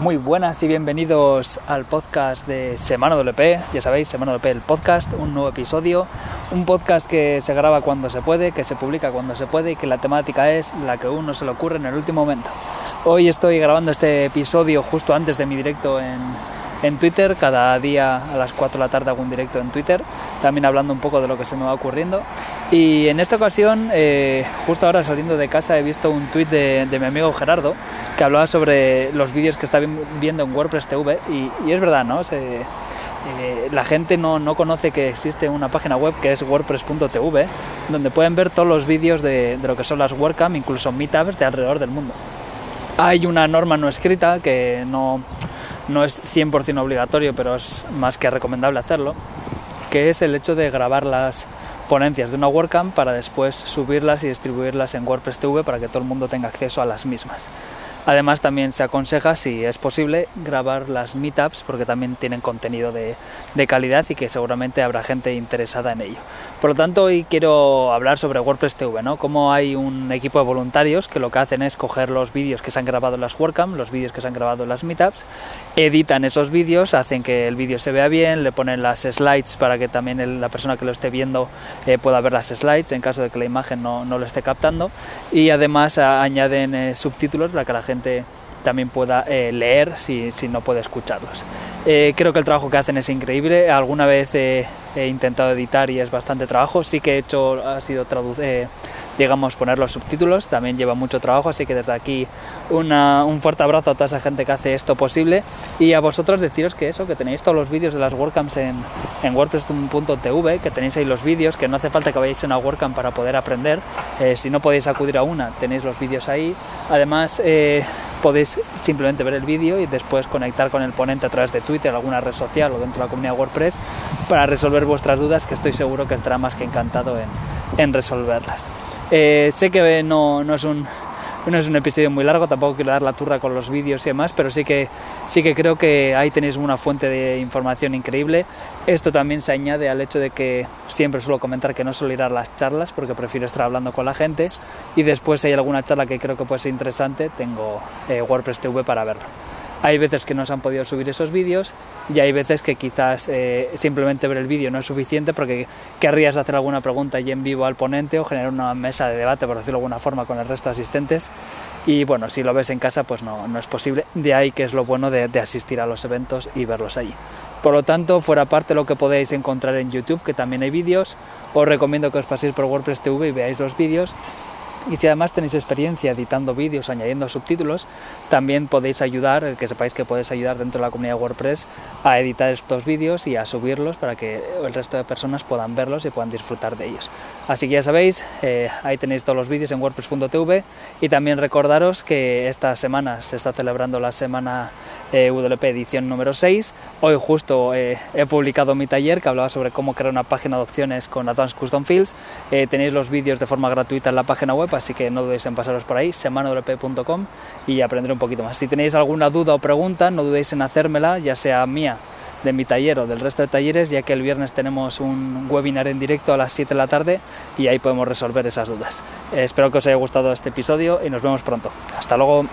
Muy buenas y bienvenidos al podcast de Semana WP. Ya sabéis, Semana WP, el podcast, un nuevo episodio. Un podcast que se graba cuando se puede, que se publica cuando se puede y que la temática es la que uno se le ocurre en el último momento. Hoy estoy grabando este episodio justo antes de mi directo en, en Twitter. Cada día a las 4 de la tarde hago un directo en Twitter, también hablando un poco de lo que se me va ocurriendo. Y en esta ocasión, eh, justo ahora saliendo de casa, he visto un tuit de, mi amigo Gerardo que hablaba sobre los vídeos que está viendo en WordPress TV. Y, es verdad, ¿no? Eh, la gente no, no, conoce que existe una página web que es wordpress.tv, donde pueden ver todos los vídeos de, de lo que son las WordCamp, incluso meetups de alrededor del mundo. Hay una norma no escrita que no, no es 100% obligatorio, pero es más que recomendable hacerlo, que es el hecho de grabar las ponencias de una WordCamp para después subirlas y distribuirlas en WordPress TV para que todo el mundo tenga acceso a las mismas. Además también se aconseja, si es posible, grabar las meetups porque también tienen contenido de, calidad y que seguramente habrá gente interesada en ello. Por lo tanto, hoy quiero hablar sobre WordPress TV, ¿no? Cómo hay un equipo de voluntarios que lo que hacen es coger los vídeos que se han grabado en las WordCamp, los vídeos que se han grabado en las meetups, editan esos vídeos, hacen que el vídeo se vea bien, le ponen las slides para que también la persona que lo esté viendo eh, pueda ver las slides en caso de que la imagen no, lo esté captando y además añaden eh, subtítulos para que la gente también pueda eh, leer si, si, no puede escucharlos. Eh, creo que el trabajo que hacen es increíble. Alguna vez he intentado editar y es bastante trabajo. Sí que he hecho, ha sido eh, digamos, poner los subtítulos. También lleva mucho trabajo, así que desde aquí un fuerte abrazo a toda esa gente que hace esto posible. Y a vosotros deciros que eso, que tenéis todos los vídeos de las WordCamps en, en WordPress.tv, que tenéis ahí los vídeos, que no hace falta que vayáis a una WordCamp para poder aprender. si no podéis acudir a una, tenéis los vídeos ahí. Además, podéis simplemente ver el vídeo y después conectar con el ponente a través de Twitter, alguna red social o dentro de la comunidad WordPress para resolver vuestras dudas, que estoy seguro que estará más que encantado en, resolverlas. Eh, sé que no, no es un no es un episodio muy largo, tampoco quiero dar la turra con los vídeos y demás, pero sí que, sí que creo que ahí tenéis una fuente de información increíble. Esto también se añade al hecho de que siempre suelo comentar que no suelo ir a las charlas porque prefiero estar hablando con la gente y después si hay alguna charla que creo que puede ser interesante, tengo eh, WordPress TV para verlo. Hay veces que no se han podido subir esos vídeos y hay veces que quizás eh, simplemente ver el vídeo no es suficiente porque querrías hacer alguna pregunta y en vivo al ponente o generar una mesa de debate, por decirlo de alguna forma, con el resto de asistentes. Y bueno, si lo ves en casa, pues no, no es posible. De ahí que es lo bueno de, de asistir a los eventos y verlos allí. Por lo tanto, fuera parte lo que podéis encontrar en YouTube, que también hay vídeos, os recomiendo que os paséis por WordPress TV y veáis los vídeos y si además tenéis experiencia editando vídeos, añadiendo subtítulos, también podéis ayudar, que sepáis que podéis ayudar dentro de la comunidad WordPress a editar estos vídeos y a subirlos para que el resto de personas puedan verlos y puedan disfrutar de ellos. Así que ya sabéis, eh, ahí tenéis todos los vídeos en wordpress.tv y también recordaros que esta semana se está celebrando la semana eh, WP edición número 6. Hoy justo eh, he publicado mi taller que hablaba sobre cómo crear una página de opciones con Advanced Custom Fields. tenéis los vídeos de forma gratuita en la página web así que no dudéis en pasaros por ahí, semanawp.com y aprender un poquito más. Si tenéis alguna duda o pregunta, no dudéis en hacérmela, ya sea mía, de mi taller o del resto de talleres, ya que el viernes tenemos un webinar en directo a las 7 de la tarde y ahí podemos resolver esas dudas. espero que os haya gustado este episodio y nos vemos pronto. Hasta luego.